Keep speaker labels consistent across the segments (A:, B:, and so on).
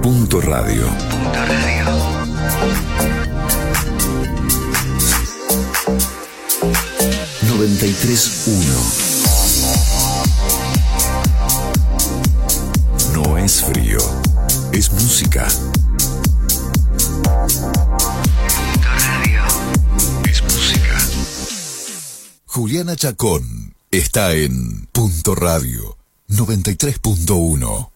A: Punto Radio. 93.1 No es frío, es música. Es música. Juliana Chacón está en Punto Radio 93.1.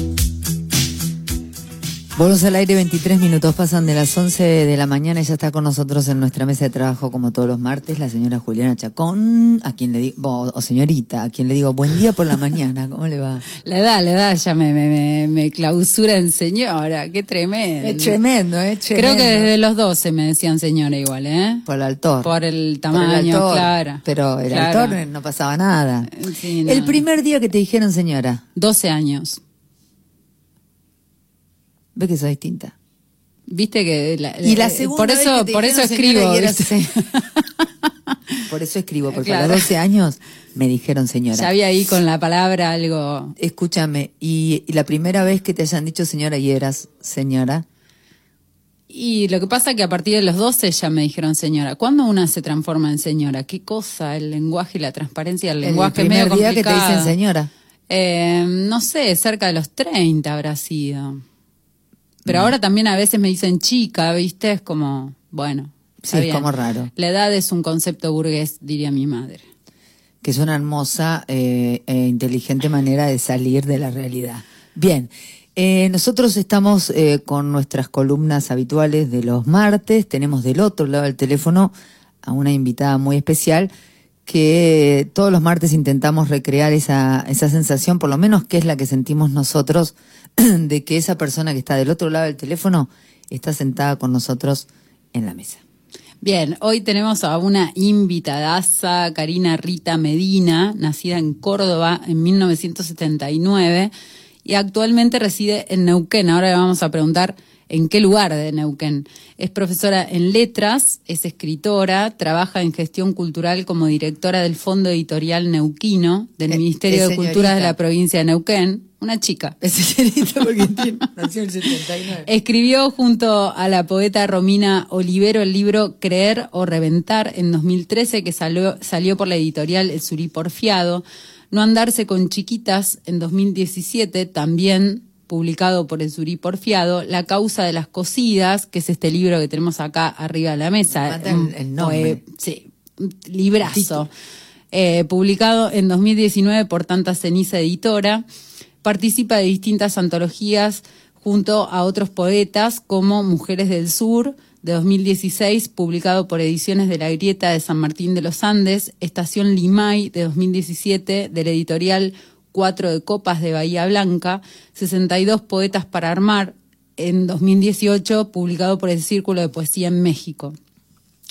B: Volvemos al aire, 23 minutos pasan de las 11 de la mañana y ya está con nosotros en nuestra mesa de trabajo como todos los martes la señora Juliana Chacón, a quien le digo, o señorita, a quien le digo buen día por la mañana, ¿cómo le va?
C: La edad, la edad ya me, me, me, clausura en señora, qué tremendo.
B: Es tremendo, es tremendo.
C: Creo que desde los 12 me decían señora igual, ¿eh?
B: Por el altor.
C: Por el tamaño, claro.
B: Pero el altor no pasaba nada. El primer día que te dijeron señora.
C: 12 años.
B: Ve que sos distinta.
C: Viste que
B: y la segunda
C: por eso por eso escribo
B: por eso escribo porque a los 12 años me dijeron señora
C: ya había ahí con la palabra algo
B: escúchame y, la primera vez que te hayan dicho señora y eras señora
C: y lo que pasa es que a partir de los 12 ya me dijeron señora. ¿Cuándo una se transforma en señora? ¿Qué cosa? El lenguaje y la transparencia del lenguaje.
B: El primer
C: medio
B: día que te dicen señora.
C: Eh, no sé, cerca de los 30 habrá sido. Pero mm. ahora también a veces me dicen chica, ¿viste? Es como, bueno.
B: Sí, es como raro.
C: La edad es un concepto burgués, diría mi madre.
B: Que es una hermosa eh, e inteligente manera de salir de la realidad. Bien, eh, nosotros estamos eh, con nuestras columnas habituales de los martes. Tenemos del otro lado del teléfono a una invitada muy especial que todos los martes intentamos recrear esa, esa sensación, por lo menos que es la que sentimos nosotros de que esa persona que está del otro lado del teléfono está sentada con nosotros en la mesa.
C: Bien, hoy tenemos a una invitadaza, Karina Rita Medina, nacida en Córdoba en 1979 y actualmente reside en Neuquén. Ahora le vamos a preguntar en qué lugar de Neuquén. Es profesora en letras, es escritora, trabaja en gestión cultural como directora del Fondo Editorial Neuquino del eh, Ministerio de Cultura de la provincia de Neuquén. Una chica.
B: Es señorita porque nació en el 79.
C: Escribió junto a la poeta Romina Olivero el libro Creer o Reventar en 2013 que salió, salió por la editorial El Surí Porfiado. No andarse con chiquitas en 2017 también publicado por el Surí Porfiado, La causa de las cocidas, que es este libro que tenemos acá arriba de la mesa.
B: El, nombre.
C: sí, librazo. Eh, publicado en 2019 por Tanta Ceniza Editora. Participa de distintas antologías junto a otros poetas como Mujeres del Sur, de 2016, publicado por Ediciones de la Grieta de San Martín de los Andes, Estación Limay de 2017, del editorial cuatro de copas de Bahía Blanca, 62 poetas para armar, en 2018, publicado por el Círculo de Poesía en México.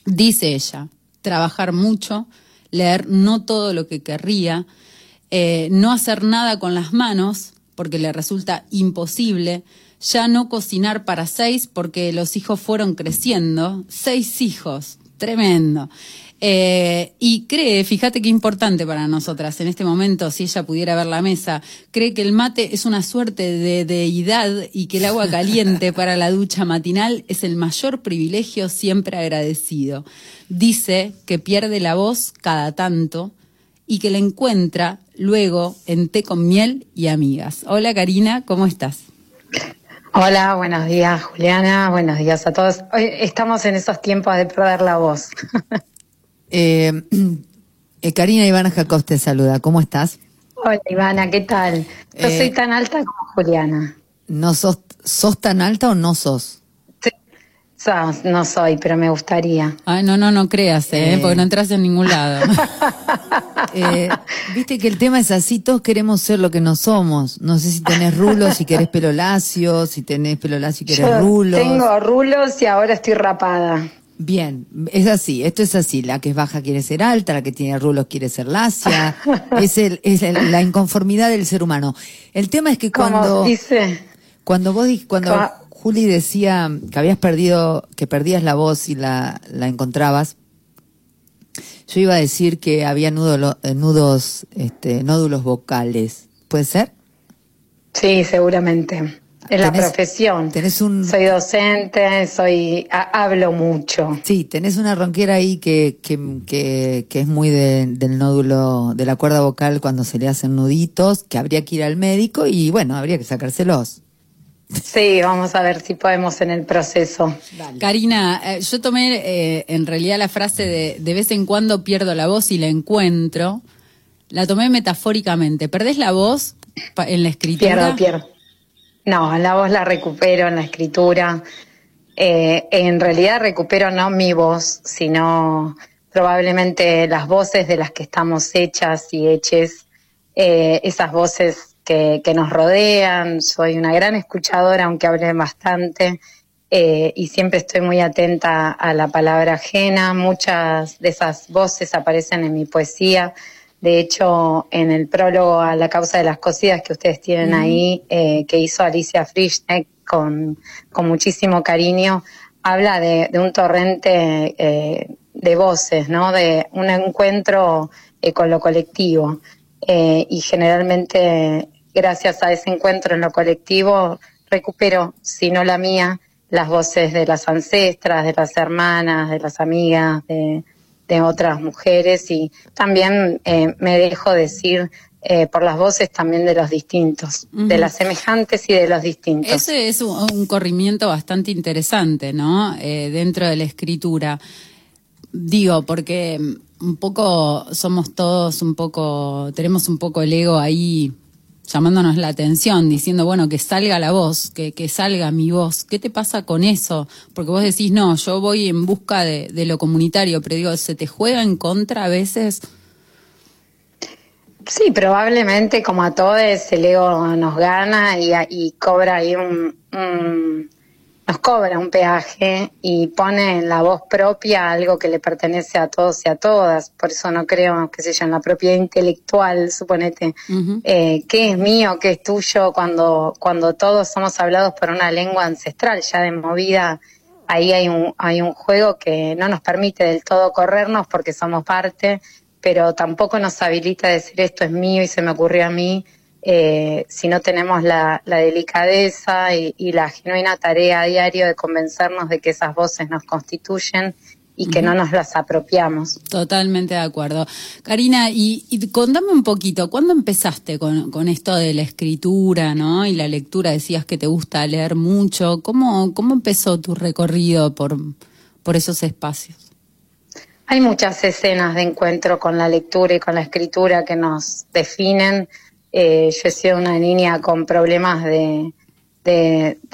C: Dice ella, trabajar mucho, leer no todo lo que querría, eh, no hacer nada con las manos, porque le resulta imposible, ya no cocinar para seis porque los hijos fueron creciendo, seis hijos, tremendo. Eh, y cree, fíjate qué importante para nosotras en este momento, si ella pudiera ver la mesa, cree que el mate es una suerte de deidad y que el agua caliente para la ducha matinal es el mayor privilegio siempre agradecido. Dice que pierde la voz cada tanto y que la encuentra luego en té con miel y amigas. Hola Karina, ¿cómo estás?
D: Hola, buenos días Juliana, buenos días a todos. Hoy estamos en esos tiempos de perder la voz.
B: Eh, eh, Karina Ivana Jacos te saluda. ¿Cómo estás?
D: Hola Ivana, ¿qué tal? Yo soy tan alta como Juliana.
B: ¿No sos, sos tan alta o no sos?
D: no soy, pero me gustaría.
C: Ay, no, no, no creas, ¿eh? porque no entras en ningún lado.
B: Eh, viste que el tema es así, todos queremos ser lo que no somos. No sé si tenés rulos, si querés pelo lacio, si tenés pelo lacio y querés rulos.
D: Tengo rulos y ahora estoy rapada.
B: Bien, es así, esto es así, la que es baja quiere ser alta, la que tiene rulos quiere ser lacia, es, el, es la inconformidad del ser humano. El tema es que cuando...
D: dice?
B: Cuando vos, cuando, Juli decía que habías perdido, que perdías la voz y la, la encontrabas. Yo iba a decir que había eh, nudos, este, nódulos vocales. ¿Puede ser?
D: Sí, seguramente. Es la profesión. Tenés un... Soy docente, soy hablo mucho.
B: Sí, tenés una ronquera ahí que, que, que, es muy del nódulo de la cuerda vocal cuando se le hacen nuditos, que habría que ir al médico y bueno, habría que sacárselos.
D: Sí, vamos a ver si podemos en el proceso.
C: Karina, eh, yo tomé eh, en realidad la frase de de vez en cuando pierdo la voz y la encuentro. La tomé metafóricamente. ¿Perdés la voz en la escritura?
D: Pierdo, pierdo. No, la voz la recupero en la escritura. Eh, en realidad recupero no mi voz, sino probablemente las voces de las que estamos hechas y heches. esas voces que, nos rodean. Soy una gran escuchadora, aunque hable bastante, eh, y siempre estoy muy atenta a la palabra ajena. Muchas de esas voces aparecen en mi poesía. De hecho, en el prólogo a La causa de las cosidas que ustedes tienen ahí, eh, que hizo Alicia Frischneck con, con muchísimo cariño, habla de, un torrente eh, de voces, ¿no? De un encuentro con lo colectivo. y generalmente gracias a ese encuentro en lo colectivo, recupero, si no la mía, las voces de las ancestras, de las hermanas, de las amigas, de, otras mujeres y también eh, me dejo decir eh, por las voces también de los distintos, de las semejantes y de los distintos.
C: Ese es un, corrimiento bastante interesante, ¿no? Eh, dentro de la escritura. Digo, porque un poco somos todos un poco, tenemos un poco el ego ahí llamándonos la atención, diciendo, bueno, que salga la voz, que, que salga mi voz. ¿Qué te pasa con eso? Porque vos decís, no, yo voy en busca de, de lo comunitario, pero digo, ¿se te juega en contra a veces?
D: Sí, probablemente como a todos el ego nos gana y, y cobra ahí un, nos cobra un peaje y pone en la voz propia algo que le pertenece a todos y a todas. Por eso no creo, que se llama la propiedad intelectual, suponete, eh, qué es mío, qué es tuyo, cuando, cuando todos somos hablados por una lengua ancestral, ya de movida, ahí hay un, hay un juego que no nos permite del todo corrernos porque somos parte, pero tampoco nos habilita a decir esto es mío y se me ocurrió a mí eh, si no tenemos la, delicadeza y, la genuina tarea a diario de convencernos de que esas voces nos constituyen y que no nos las apropiamos.
C: Totalmente de acuerdo. Karina, y, contame un poquito, ¿cuándo empezaste con, esto de la escritura ¿no? y la lectura? Decías que te gusta leer mucho. ¿Cómo, cómo empezó tu recorrido por, por esos espacios?
D: Hay muchas escenas de encuentro con la lectura y con la escritura que nos definen eh, yo he sido una niña con problemas de,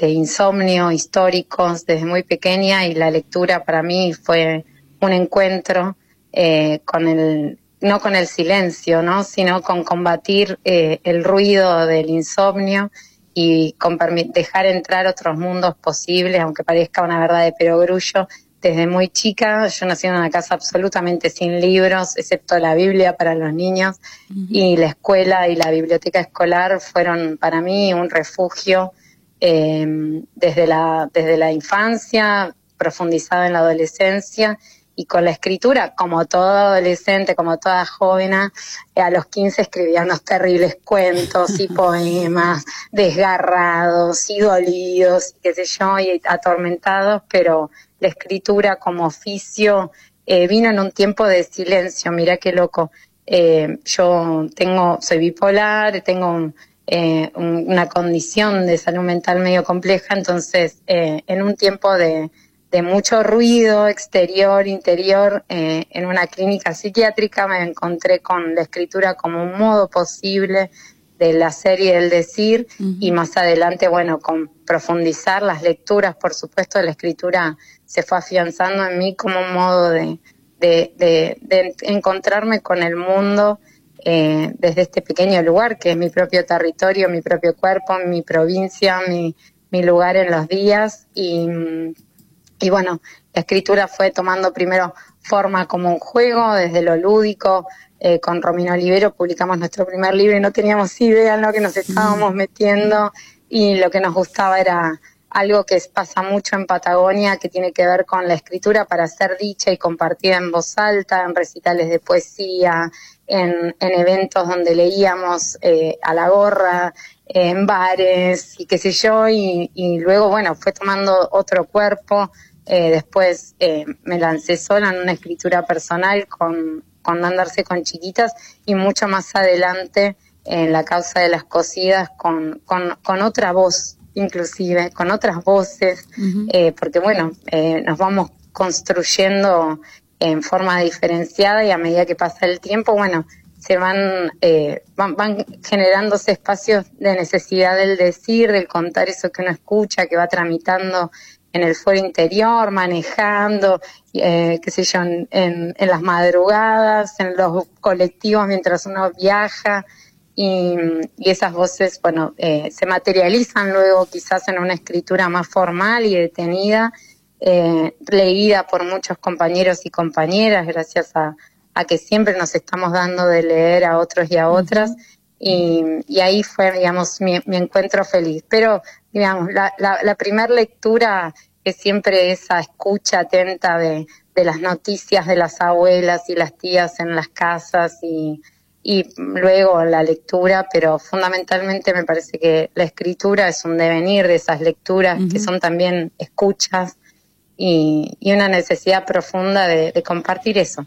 D: insomnio históricos desde muy pequeña y la lectura para mí fue un encuentro eh, con el no con el silencio, ¿no? sino con combatir eh, el ruido del insomnio y con dejar entrar otros mundos posibles, aunque parezca una verdad de perogrullo, desde muy chica. Yo nací en una casa absolutamente sin libros, excepto la Biblia para los niños, y la escuela y la biblioteca escolar fueron para mí un refugio em, desde, la, desde la infancia, profundizado en la adolescencia y con la escritura, como todo adolescente, como toda joven, a los 15 escribía unos terribles cuentos y poemas desgarrados y dolidos, qué sé yo, y atormentados, pero la escritura como oficio eh, vino en un tiempo de silencio, mira qué loco. Eh, yo tengo, soy bipolar, tengo eh, una condición de salud mental medio compleja, entonces en un tiempo de, de, mucho ruido exterior, interior, en una clínica psiquiátrica me encontré con la escritura como un modo posible del hacer y del decir y más adelante, bueno, con profundizar las lecturas, por supuesto, la escritura se fue afianzando en mí como un modo de, de, encontrarme con el mundo eh, desde este pequeño lugar que es mi propio territorio, mi propio cuerpo, mi provincia, mi, mi lugar en los días. Y, y bueno, la escritura fue tomando primero forma como un juego, desde lo lúdico, eh, con Romino Olivero publicamos nuestro primer libro y no teníamos idea en lo que nos estábamos metiendo y lo que nos gustaba era algo que pasa mucho en Patagonia, que tiene que ver con la escritura para ser dicha y compartida en voz alta, en recitales de poesía, en, eventos donde leíamos eh, a la gorra, en bares y qué sé yo, y, luego, bueno, fue tomando otro cuerpo. Eh, después me lancé sola en una escritura personal con con andarse con chiquitas y mucho más adelante en la causa de las cocidas con, con, otra voz, inclusive, con otras voces, eh, porque bueno, eh, nos vamos construyendo en forma diferenciada y a medida que pasa el tiempo, bueno, se van, eh, van, van, generándose espacios de necesidad del decir, del contar eso que uno escucha, que va tramitando en el foro interior, manejando, eh, qué sé yo, en, las madrugadas, en los colectivos mientras uno viaja. Y, esas voces, bueno, eh, se materializan luego quizás en una escritura más formal y detenida, eh, leída por muchos compañeros y compañeras, gracias a, que siempre nos estamos dando de leer a otros y a otras. Y, ahí fue, digamos, mi, encuentro feliz. Pero, digamos, la, la, la primera lectura que siempre esa escucha atenta de, las noticias de las abuelas y las tías en las casas y, luego la lectura, pero fundamentalmente me parece que la escritura es un devenir de esas lecturas que son también escuchas y, una necesidad profunda de, compartir eso.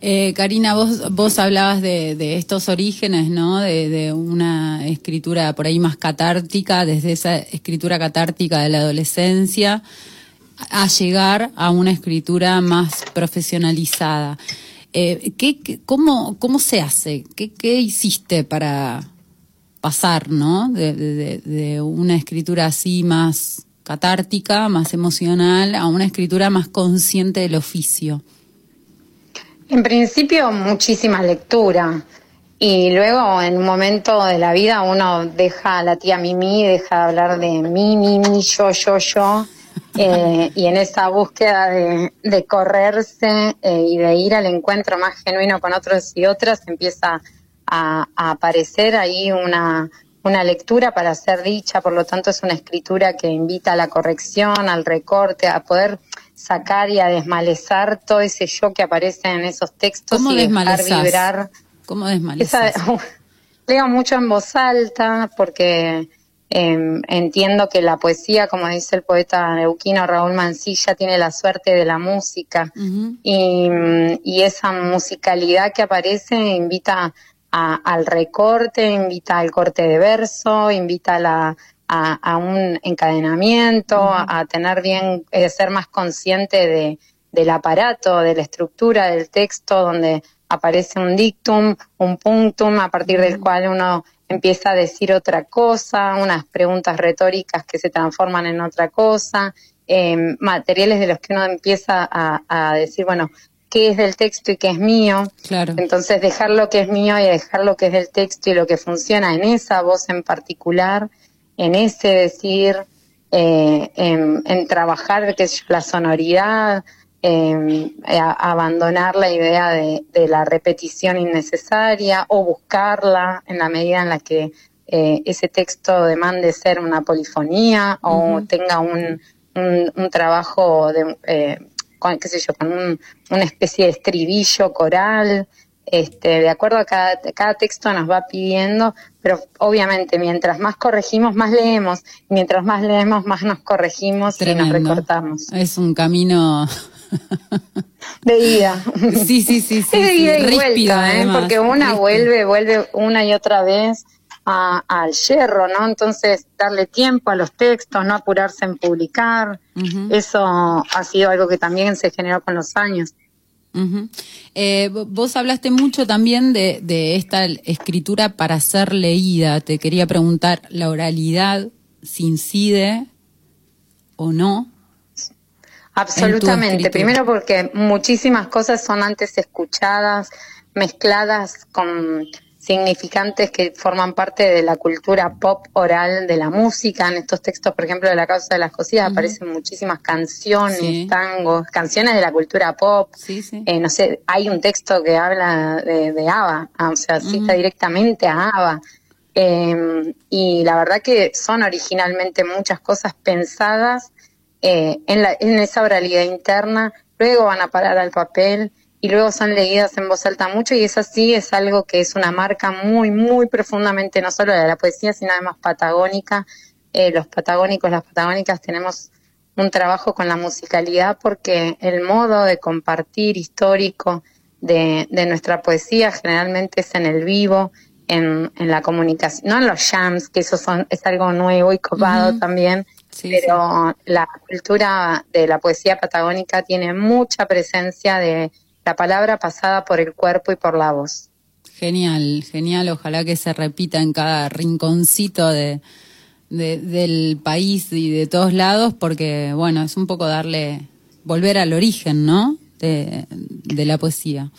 C: Eh, Karina, vos, vos hablabas de, estos orígenes, ¿no? De, de, una escritura por ahí más catártica, desde esa escritura catártica de la adolescencia a llegar a una escritura más profesionalizada. Eh, ¿qué, cómo, ¿Cómo se hace? ¿Qué, qué hiciste para pasar ¿no? De, una escritura así más catártica, más emocional, a una escritura más consciente del oficio?
D: En principio, muchísima lectura. Y luego, en un momento de la vida, uno deja a la tía Mimi, deja de hablar de mí, Mimi, yo, yo, yo eh, y en esa búsqueda de, correrse eh, y de ir al encuentro más genuino con otros y otras, empieza a, aparecer ahí una, una lectura para ser dicha, por lo tanto es una escritura que invita a la corrección, al recorte, a poder sacar y a desmalezar todo ese yo que aparece en esos textos y dejar vibrar.
C: ¿Cómo desmalezas?
D: leo mucho en voz alta porque Em, entiendo que la poesía, como dice el poeta euquino Raúl Mancilla, tiene la suerte de la música. Y, esa musicalidad que aparece invita al recorte, invita al corte de verso, invita a, un encadenamiento, a, tener bien, eh, ser más consciente de, del aparato, de la estructura del texto, donde aparece un dictum, un punctum, a partir del cual uno empieza a decir otra cosa, unas preguntas retóricas que se transforman en otra cosa, em, materiales de los que uno empieza a, decir, bueno, qué es del texto y qué es mío.
C: Claro.
D: Entonces dejar lo que es mío y dejar lo que es del texto y lo que funciona en esa voz en particular, en ese decir, eh, en, trabajar que es la sonoridad, eh, abandonar la idea de, la repetición innecesaria o buscarla en la medida en la que eh, ese texto demande ser una polifonía o tenga un, un, trabajo de, eh, con, qué sé yo, con una especie de estribillo coral. Este, de acuerdo a cada, cada texto nos va pidiendo, pero obviamente mientras más corregimos, más leemos, mientras más leemos, más nos corregimos y nos recortamos.
C: Es un camino
D: de ida.
C: Sí, sí, sí, sí.
D: de ida y vuelta, ¿eh? porque una vuelve, vuelve una y otra vez al hierro, ¿no? Entonces, darle tiempo a los textos, no apurarse en publicar, eso ha sido algo que también se generó con los años.
C: Eh, vos hablaste mucho también de, de, esta escritura para ser leída. Te quería preguntar, ¿la oralidad se incide o no?
D: Absolutamente. Primero porque muchísimas cosas son antes escuchadas, mezcladas con significantes que forman parte de la cultura pop oral de la música. En estos textos, por ejemplo, de la causa de las cositas, aparecen muchísimas canciones, tangos, canciones de la cultura pop. Eh, no sé, hay un texto que habla de, de ABBA, ah, o sea, cita directamente a ABBA. Em, y la verdad que son originalmente muchas cosas pensadas eh, en, la, en esa oralidad interna, luego van a parar al papel y luego son leídas en voz alta mucho y eso sí es algo que es una marca muy, muy profundamente, no solo de la poesía, sino además patagónica. Eh, los patagónicos, las patagónicas tenemos un trabajo con la musicalidad porque el modo de compartir histórico de, de nuestra poesía generalmente es en el vivo, en, en, la comunicación, no en los jams, que eso son, es algo nuevo y copado también, pero la cultura de la poesía patagónica tiene mucha presencia de la palabra pasada por el cuerpo y por la voz.
C: Genial, genial. Ojalá que se repita en cada rinconcito de, del país y de todos lados, porque, bueno, es un poco darle, volver al origen, ¿no? De, la poesía.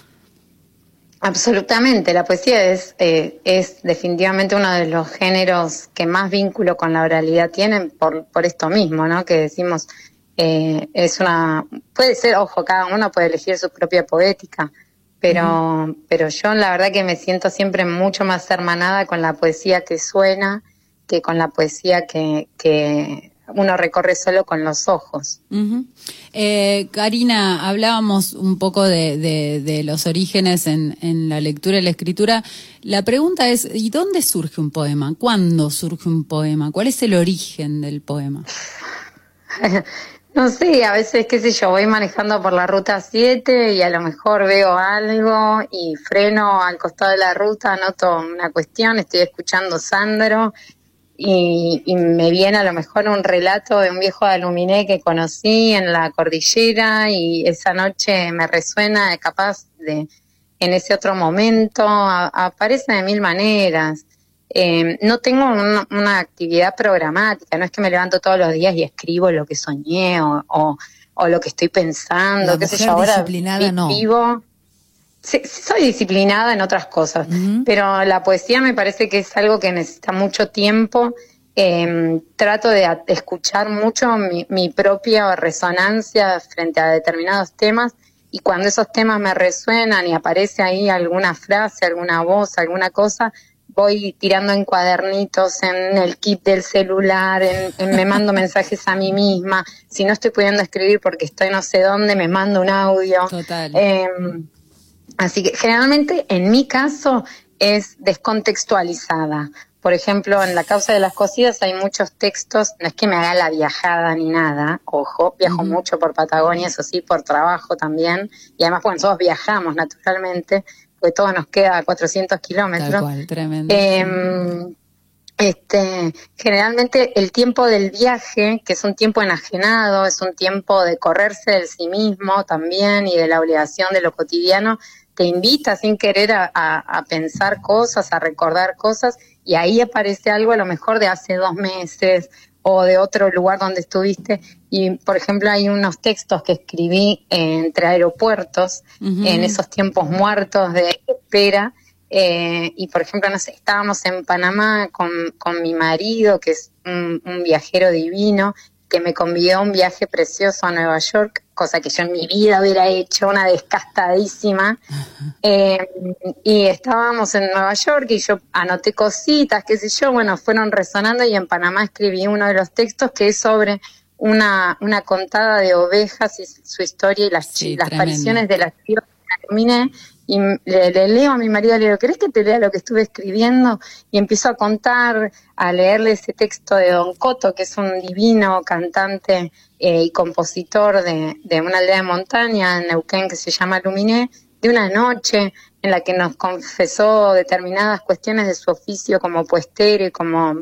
D: Absolutamente, la poesía es, eh, es definitivamente uno de los géneros que más vínculo con la oralidad tienen por, por esto mismo, ¿no? Que decimos, eh, es una, puede ser, ojo, cada uno puede elegir su propia poética, pero, pero yo la verdad que me siento siempre mucho más hermanada con la poesía que suena que con la poesía que, que uno recorre solo con los ojos.
C: eh, Karina, hablábamos un poco de, de, de los orígenes en, en, la lectura y la escritura. La pregunta es, ¿y dónde surge un poema? ¿Cuándo surge un poema? ¿Cuál es el origen del poema?
D: No sé, a veces, qué sé yo, voy manejando por la ruta 7 y a lo mejor veo algo y freno al costado de la ruta, noto una cuestión, estoy escuchando Sandro y, me viene a lo mejor un relato de un viejo de aluminé que conocí en la cordillera y esa noche me resuena capaz de en ese otro momento, aparece de mil maneras. Eh, no tengo una, actividad programática, no es que me levanto todos los días y escribo lo que soñé o, o, lo que estoy pensando, qué sé yo, ahora disciplinada, no. Vivo. soy disciplinada en otras cosas, pero la poesía me parece que es algo que necesita mucho tiempo. Eh, trato de escuchar mucho mi, mi propia resonancia frente a determinados temas y cuando esos temas me resuenan y aparece ahí alguna frase, alguna voz, alguna cosa, voy tirando en cuadernitos, en el kit del celular, en, me mando mensajes a mí misma. Si no estoy pudiendo escribir porque estoy no sé dónde, me mando un audio.
C: Total.
D: Em, así que generalmente en mi caso es descontextualizada. Por ejemplo, en la causa de las cosidas hay muchos textos, no es que me haga la viajada ni nada, ojo, viajo mucho por Patagonia, eso sí, por trabajo también, y además, bueno, nosotros viajamos naturalmente, porque todo nos queda a 400 kilómetros. Em, este, generalmente el tiempo del viaje, que es un tiempo enajenado, es un tiempo de correrse del sí mismo también y de la obligación de lo cotidiano, te invita sin querer a, a, pensar cosas, a recordar cosas, y ahí aparece algo a lo mejor de hace dos meses o de otro lugar donde estuviste. Y, por ejemplo, hay unos textos que escribí entre aeropuertos en esos tiempos muertos de espera. Eh, y, por ejemplo, no sé, estábamos en Panamá con, con mi marido, que es un, un viajero divino, que me convidó a un viaje precioso a Nueva York, cosa que yo en mi vida hubiera hecho, una descastadísima. Eh, y estábamos en Nueva York y yo anoté cositas, qué sé yo, bueno, fueron resonando y en Panamá escribí uno de los textos que es sobre una, una contada de ovejas y su historia y las, las apariciones de las que terminé y le, leo a mi marido, le digo, ¿querés que te lea lo que estuve escribiendo? Y empiezo a contar, a leerle ese texto de Don Coto, que es un divino cantante eh, y compositor de, una aldea de montaña en Neuquén que se llama Luminé, de una noche en la que nos confesó determinadas cuestiones de su oficio como puestero y como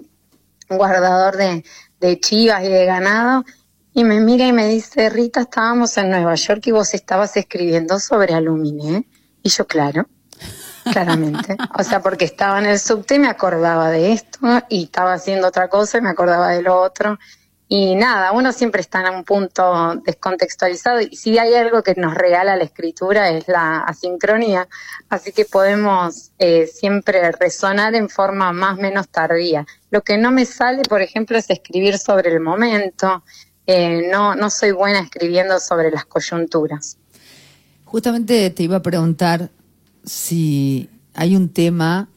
D: guardador de, de chivas y de ganado, y me mira y me dice, Rita, estábamos en Nueva York y vos estabas escribiendo sobre Aluminé. Y yo, claro, claramente. O sea, porque estaba en el subte y me acordaba de esto y estaba haciendo otra cosa y me acordaba de lo otro. Y nada, uno siempre está en un punto descontextualizado y si hay algo que nos regala la escritura es la asincronía, así que podemos eh, siempre resonar en forma más o menos tardía. Lo que no me sale, por ejemplo, es escribir sobre el momento, eh, no, no soy buena escribiendo sobre las coyunturas.
B: Justamente te iba a preguntar si hay un tema,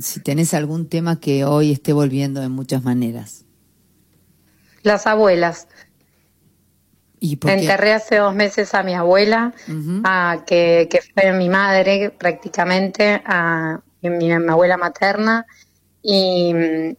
B: si tenés algún tema que hoy esté volviendo de muchas maneras.
D: Las abuelas. ¿Y Enterré hace dos meses a mi abuela, a, que, que, fue mi madre prácticamente, a mi, abuela materna, y,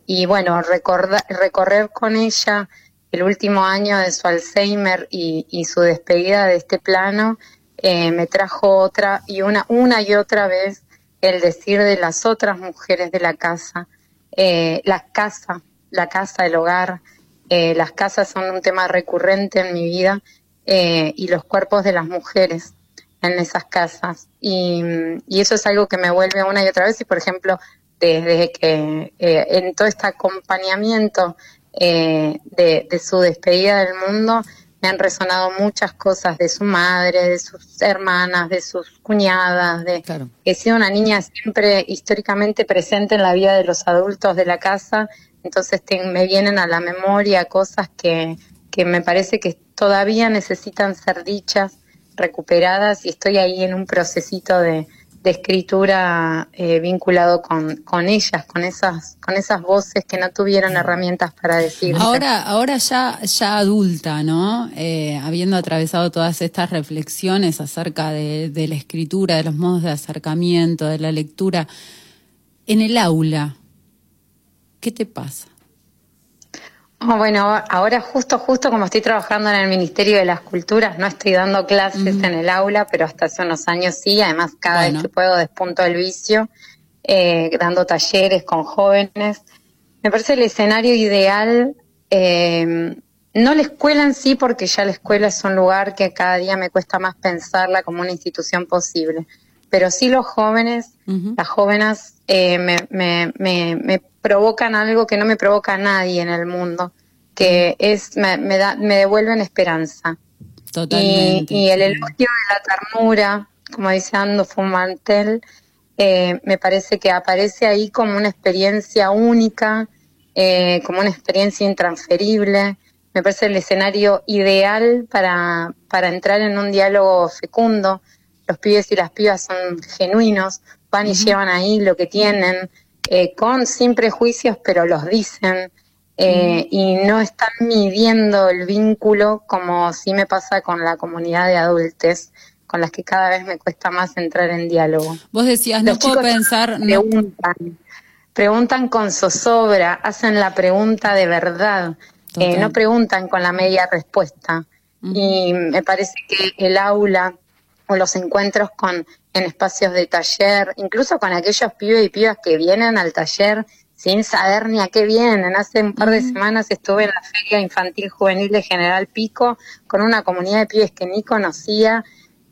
D: y bueno, recorrer con ella el último año de su Alzheimer y, su despedida de este plano eh, me trajo otra y una, una y otra vez el decir de las otras mujeres de la casa, eh, la casa, la casa, el hogar, eh, las casas son un tema recurrente en mi vida y los cuerpos de las mujeres en esas casas. Y, y, eso es algo que me vuelve una y otra vez. Y, por ejemplo, desde que en todo este acompañamiento eh, de, su despedida del mundo, me han resonado muchas cosas de su madre, de sus hermanas, de sus cuñadas, de que he sido una niña siempre históricamente presente en la vida de los adultos de la casa, entonces me vienen a la memoria cosas que, que me parece que todavía necesitan ser dichas, recuperadas y estoy ahí en un procesito de, de escritura eh, vinculado con, con ellas, con esas, con esas voces que no tuvieron herramientas para decir.
C: Ahora, ahora ya, ya adulta, ¿no? Eh, habiendo atravesado todas estas reflexiones acerca de, de la escritura, de los modos de acercamiento, de la lectura, en el aula, ¿qué te pasa?
D: Oh, bueno, ahora justo, justo como estoy trabajando en el Ministerio de las Culturas, no estoy dando clases en el aula, pero hasta hace unos años sí, además cada vez que puedo despunto el vicio, eh, dando talleres con jóvenes. Me parece el escenario ideal, eh, no la escuela en sí, porque ya la escuela es un lugar que cada día me cuesta más pensarla como una institución posible, pero sí los jóvenes, las jóvenes eh, me, me, me, me provocan algo que no me provoca a nadie en el mundo, que es me, me, da, me devuelven esperanza.
C: Totalmente.
D: Y, el elogio de la ternura, como dice Ando Fumantel, eh, me parece que aparece ahí como una experiencia única, eh, como una experiencia intransferible. Me parece el escenario ideal para, para entrar en un diálogo fecundo. Los pibes y las pibas son genuinos, van y llevan ahí lo que tienen, eh, con sin prejuicios, pero los dicen eh, y no están midiendo el vínculo como sí me pasa con la comunidad de adultos con las que cada vez me cuesta más entrar en diálogo.
C: Vos decías, no puedo pensar...
D: Preguntan, preguntan con zozobra, hacen la pregunta de verdad, eh, no preguntan con la media respuesta. Y me parece que el aula o los encuentros con en espacios de taller, incluso con aquellos pibes y pibas que vienen al taller sin saber ni a qué vienen. Hace un par de semanas estuve en la Feria Infantil Juvenil de General Pico con una comunidad de pibes que ni conocía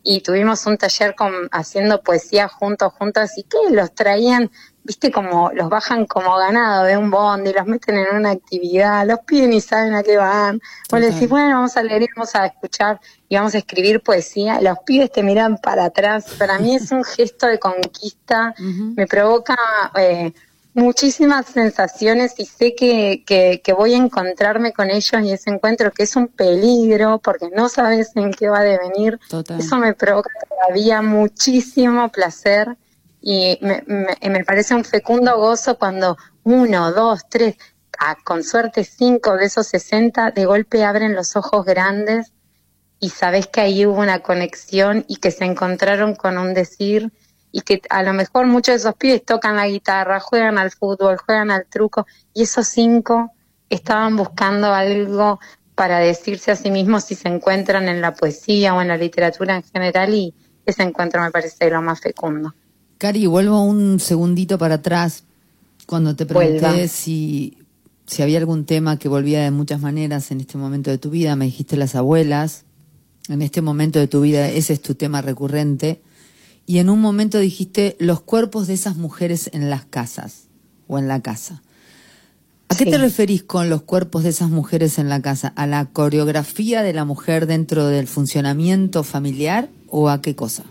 D: y tuvimos un taller con, haciendo poesía juntos, juntas y que los traían viste como los bajan como ganado de un bond y los meten en una actividad, los piden y saben a qué van. Vos le decís, bueno, vamos a leer vamos a escuchar y vamos a escribir poesía. Los pibes te miran para atrás. Para mí es un gesto de conquista, me provoca eh, muchísimas sensaciones y sé que, que, que, voy a encontrarme con ellos y ese encuentro que es un peligro porque no sabes en qué va a devenir. Eso me provoca todavía muchísimo placer y me, me, parece un fecundo gozo cuando uno, dos, tres, con suerte cinco de esos sesenta de golpe abren los ojos grandes y sabes que ahí hubo una conexión y que se encontraron con un decir y que a lo mejor muchos de esos pibes tocan la guitarra, juegan al fútbol, juegan al truco y esos cinco estaban buscando algo para decirse a sí mismos si se encuentran en la poesía o en la literatura en general y ese encuentro me parece lo más fecundo.
B: Cari, vuelvo un segundito para atrás cuando te pregunté si si había algún tema que volvía de muchas maneras en este momento de tu vida, me dijiste las abuelas, en este momento de tu vida ese es tu tema recurrente, y en un momento dijiste los cuerpos de esas mujeres en las casas o en la casa. ¿A qué te referís con los cuerpos de esas mujeres en la casa? ¿A la coreografía de la mujer dentro del funcionamiento familiar o a qué cosa?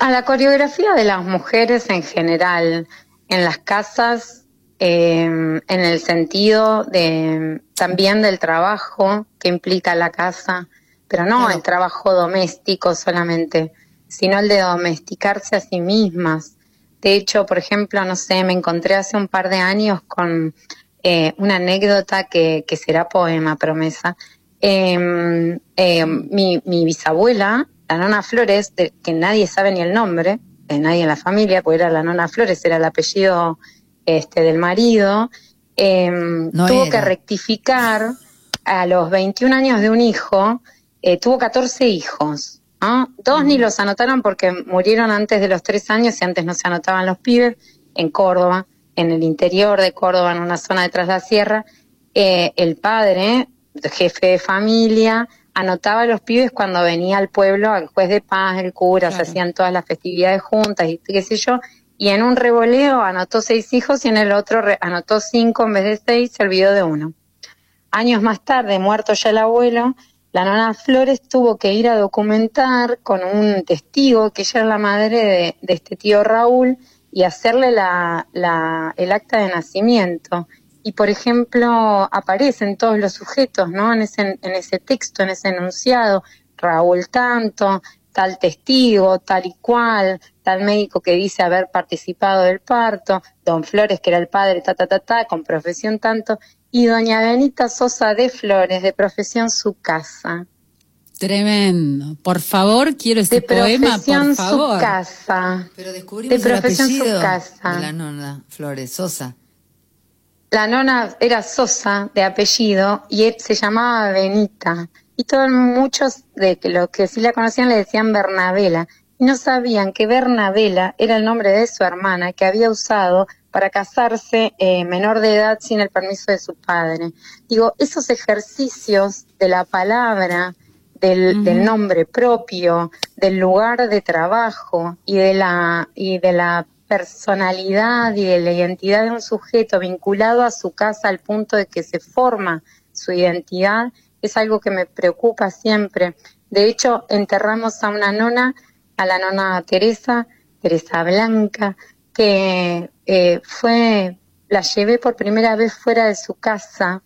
D: A la coreografía de las mujeres en general, en las casas, em, en el sentido de también del trabajo que implica la casa, pero no el trabajo doméstico solamente, sino el de domesticarse a sí mismas. De hecho, por ejemplo, no sé, me encontré hace un par de años con eh, una anécdota que, que, será poema, promesa. Em, em, mi, mi, bisabuela, la nona Flores, de, que nadie sabe ni el nombre, de nadie en la familia, porque era la nona Flores, era el apellido este, del marido, em, tuvo que rectificar a los 21 años de un hijo, eh, tuvo 14 hijos. Dos ni los anotaron porque murieron antes de los tres años y antes no se anotaban los pibes en Córdoba, en el interior de Córdoba, en una zona detrás de la sierra. Eh, el padre, jefe de familia, anotaba a los pibes cuando venía al pueblo, al juez de paz, el cura, se hacían todas las festividades juntas y qué sé yo. Y en un revoleo anotó seis hijos y en el otro anotó cinco en vez de seis, se olvidó de uno. Años más tarde, muerto ya el abuelo, la nona Flores tuvo que ir a documentar con un testigo, que ella es la madre de, este tío Raúl, y hacerle la, el acta de nacimiento. Y, por ejemplo, aparecen todos los sujetos, ¿no? En ese, en ese texto, en ese enunciado, Raúl tanto, tal testigo, tal y cual, tal médico que dice haber participado del parto, don Flores, que era el padre, ta, ta, ta, ta, con profesión tanto, y doña Benita Sosa de Flores, de profesión su casa.
C: Tremendo. Por favor, quiero ese poema, por favor.
D: Su casa.
B: Pero descubrimos de profesión su casa. De la nona Flores Sosa.
D: La nona era Sosa de apellido y se llamaba Benita. Y todos muchos de los que sí la conocían le decían Bernabela. No sabían que Bernabela era el nombre de su hermana que había usado para casarse eh, menor de edad sin el permiso de su padre. Digo, esos ejercicios de la palabra, del, del, nombre propio, del lugar de trabajo y de la y de la personalidad y de la identidad de un sujeto vinculado a su casa al punto de que se forma su identidad es algo que me preocupa siempre. De hecho, enterramos a una nona, a la nona Teresa, Teresa Blanca, que eh, fue, la llevé por primera vez fuera de su casa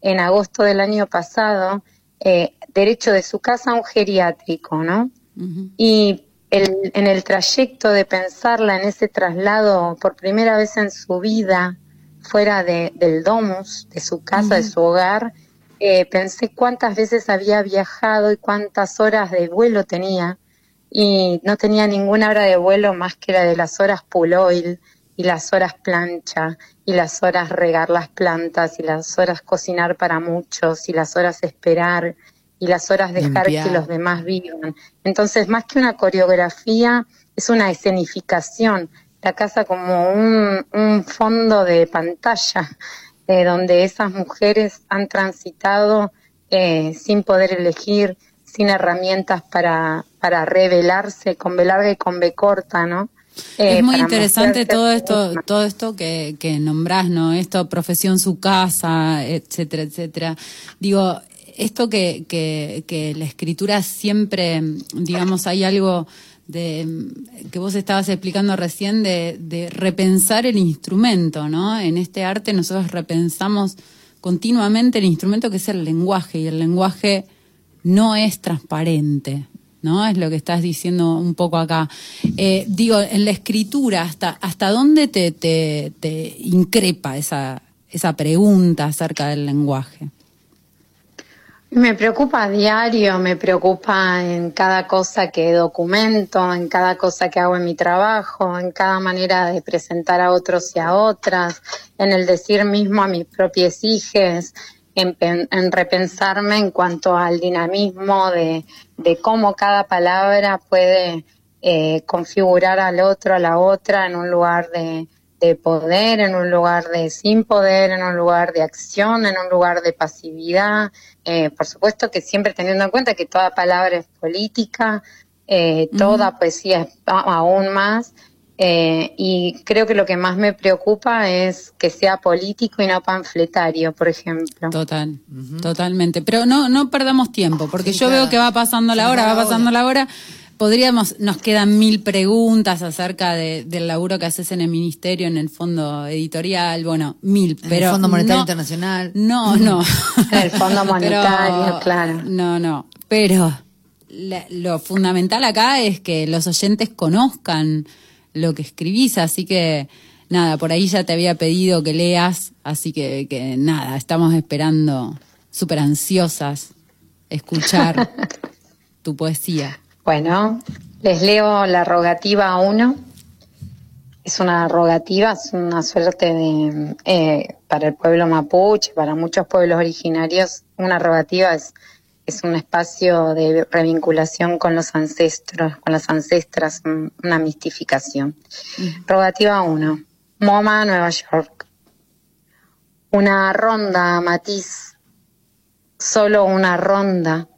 D: en agosto del año pasado, eh, derecho de su casa a un geriátrico, ¿no? Y el, en el trayecto de pensarla en ese traslado por primera vez en su vida fuera de, del domus, de su casa, de su hogar, eh, pensé cuántas veces había viajado y cuántas horas de vuelo tenía y no tenía ninguna hora de vuelo más que la de las horas pull oil y las horas plancha y las horas regar las plantas y las horas cocinar para muchos y las horas esperar y las horas dejar que los demás vivan. Entonces, más que una coreografía, es una escenificación, la casa como un, un fondo de pantalla eh, donde esas mujeres han transitado eh, sin poder elegir, sin herramientas para, para revelarse con B larga y con B corta, ¿no?
C: es eh, muy interesante todo esto, todo esto que, que nombrás, ¿no? Esto, profesión su casa, etcétera, etcétera. Digo, esto que, que, que la escritura siempre, digamos, hay algo de que vos estabas explicando recién de, de repensar el instrumento, ¿no? En este arte nosotros repensamos continuamente el instrumento que es el lenguaje y el lenguaje no es transparente, ¿no? Es lo que estás diciendo un poco acá. Eh, digo, en la escritura, ¿hasta, hasta dónde te, te, increpa esa, esa pregunta acerca del lenguaje?
D: Me preocupa a diario, me preocupa en cada cosa que documento, en cada cosa que hago en mi trabajo, en cada manera de presentar a otros y a otras, en el decir mismo a mis propias hijas, en, repensarme en cuanto al dinamismo de, cómo cada palabra puede eh, configurar al otro, a la otra, en un lugar de, de poder, en un lugar de sin poder, en un lugar de acción, en un lugar de pasividad. Eh, por supuesto que siempre teniendo en cuenta que toda palabra es política, eh, toda poesía es aún más. Eh, y creo que lo que más me preocupa es que sea político y no panfletario, por ejemplo.
C: Total, totalmente. Pero no, no perdamos tiempo, porque yo veo que va pasando la hora, va pasando la hora. Podríamos, nos quedan mil preguntas acerca del laburo que haces en el ministerio, en el fondo editorial, bueno, mil,
B: en
C: pero.
B: El Fondo Monetario Internacional.
C: No, no.
D: el Fondo Monetario, claro.
C: No, no. Pero lo fundamental acá es que los oyentes conozcan lo que escribís, así que nada, por ahí ya te había pedido que leas, así que, que nada, estamos esperando, súper ansiosas, escuchar tu poesía.
D: Bueno, les leo la rogativa 1. Es una rogativa, es una suerte de, eh, para el pueblo mapuche, para muchos pueblos originarios, una rogativa es es un espacio de revinculación con los ancestros, con las ancestras, una mistificación. Rogativa 1. MoMA, Nueva York. Una ronda, matiz. Solo una ronda.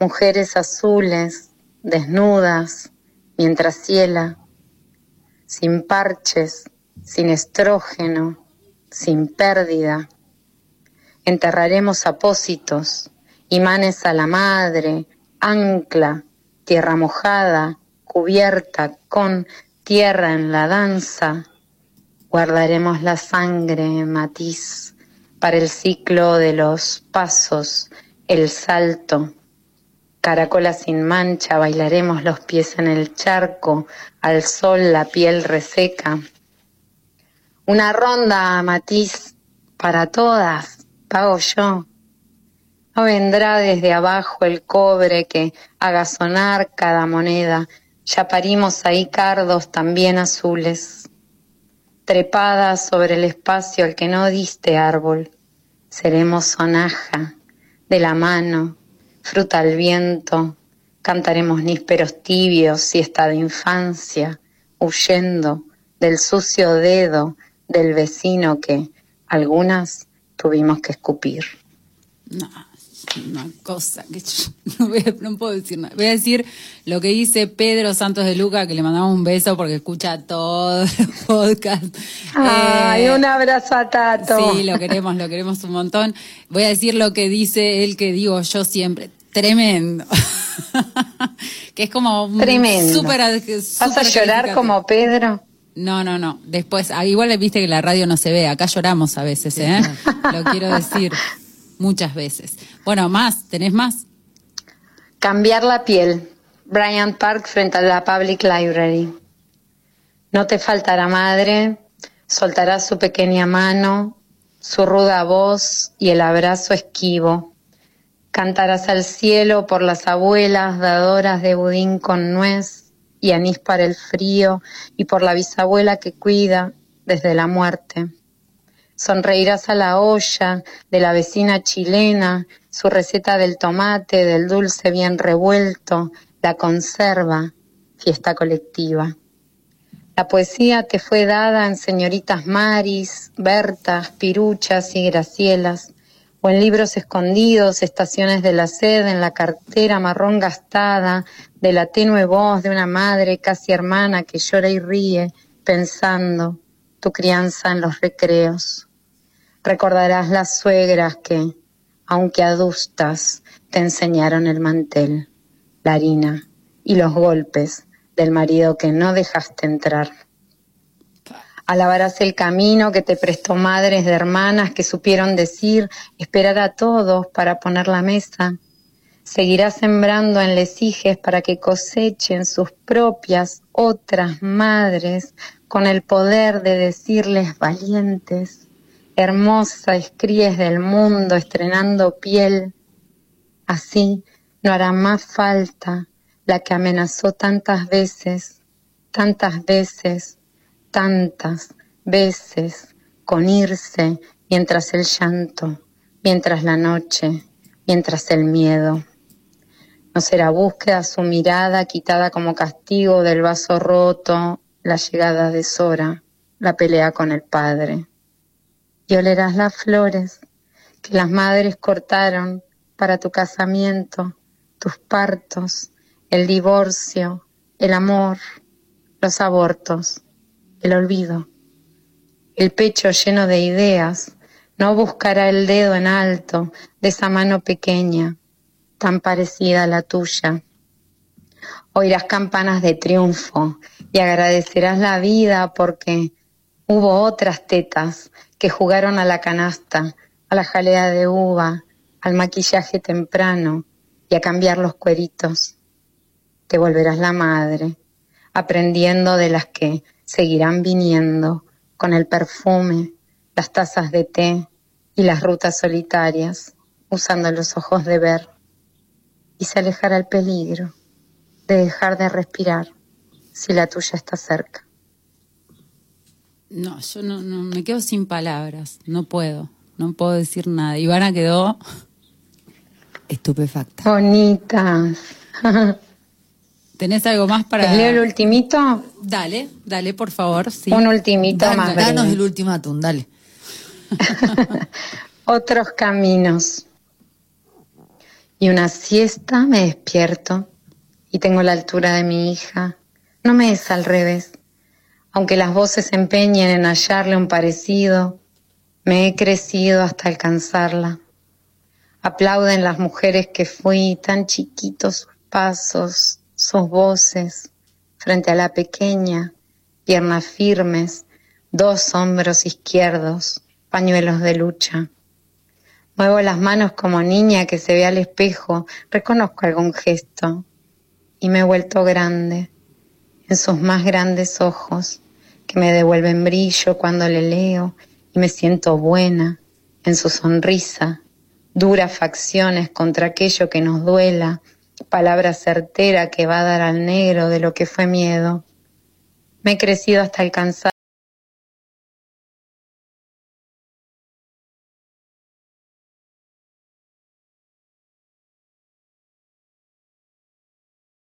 D: Mujeres azules, desnudas, mientras ciela. Sin parches, sin estrógeno, sin pérdida. Enterraremos apósitos imanes a la madre, ancla, tierra mojada, cubierta con tierra en la danza. Guardaremos la sangre, matiz, para el ciclo de los pasos, el salto. Caracola sin mancha, bailaremos los pies en el charco, al sol la piel reseca. Una ronda, matiz, para todas, pago yo, no vendrá desde abajo el cobre que haga sonar cada moneda. Ya parimos ahí cardos también azules. Trepadas sobre el espacio al que no diste árbol. Seremos sonaja de la mano, fruta al viento. Cantaremos nísperos tibios, siesta de infancia, huyendo del sucio dedo del vecino que algunas tuvimos que escupir.
C: Una cosa que no, puedo decir nada. Voy a decir lo que dice Pedro Santos de Luca, que le mandamos un beso porque escucha todo el podcast.
D: Ay, eh, un abrazo a Tato.
C: Sí, lo queremos, lo queremos un montón. Voy a decir lo que dice él que digo yo siempre. Tremendo. que es como
D: Tremendo. Super, ¿Vas a llorar como Pedro?
C: No, no, no. Después, ah, igual viste que la radio no se ve. Acá lloramos a veces, ¿eh? Lo quiero decir muchas veces. Bueno, más, ¿tenés más?
D: Cambiar la piel. Bryant Park frente a la Public Library. No te faltará madre, soltarás su pequeña mano, su ruda voz y el abrazo esquivo. Cantarás al cielo por las abuelas dadoras de budín con nuez y anís para el frío y por la bisabuela que cuida desde la muerte. Sonreirás a la olla de la vecina chilena, su receta del tomate, del dulce bien revuelto, la conserva, fiesta colectiva. La poesía te fue dada en señoritas Maris, Bertas, Piruchas y Gracielas, o en libros escondidos, estaciones de la sed, en la cartera marrón gastada, de la tenue voz de una madre casi hermana que llora y ríe, pensando tu crianza en los recreos. Recordarás las suegras que, aunque adustas, te enseñaron el mantel, la harina y los golpes del marido que no dejaste entrar. Alabarás el camino que te prestó madres de hermanas que supieron decir, esperar a todos para poner la mesa. Seguirás sembrando en lesijes para que cosechen sus propias otras madres con el poder de decirles valientes hermosa escríes del mundo estrenando piel, así no hará más falta la que amenazó tantas veces, tantas veces, tantas veces con irse mientras el llanto, mientras la noche, mientras el miedo. No será búsqueda su mirada quitada como castigo del vaso roto, la llegada de Sora, la pelea con el padre. Y olerás las flores que las madres cortaron para tu casamiento, tus partos, el divorcio, el amor, los abortos, el olvido. El pecho lleno de ideas no buscará el dedo en alto de esa mano pequeña, tan parecida a la tuya. Oirás campanas de triunfo y agradecerás la vida porque hubo otras tetas que jugaron a la canasta, a la jalea de uva, al maquillaje temprano y a cambiar los cueritos. Te volverás la madre, aprendiendo de las que seguirán viniendo con el perfume, las tazas de té y las rutas solitarias, usando los ojos de ver. Y se alejará el peligro de dejar de respirar si la tuya está cerca.
C: No, yo no, no me quedo sin palabras, no puedo, no puedo decir nada. Ivana quedó
B: estupefacta.
D: Bonitas.
C: ¿Tenés algo más para...?
D: ¿Les leo el ultimito?
C: Dale, dale, por favor. Sí.
D: Un ultimito más
B: Danos el ultimátum, dale.
D: Otros caminos. Y una siesta me despierto y tengo la altura de mi hija. No me es al revés. Aunque las voces se empeñen en hallarle un parecido, me he crecido hasta alcanzarla. Aplauden las mujeres que fui, tan chiquitos sus pasos, sus voces, frente a la pequeña, piernas firmes, dos hombros izquierdos, pañuelos de lucha. Muevo las manos como niña que se ve al espejo, reconozco algún gesto y me he vuelto grande en sus más grandes ojos que me devuelven brillo cuando le leo y me siento buena en su sonrisa duras facciones contra aquello que nos duela, palabra certera que va a dar al negro de lo que fue miedo. Me he crecido hasta alcanzar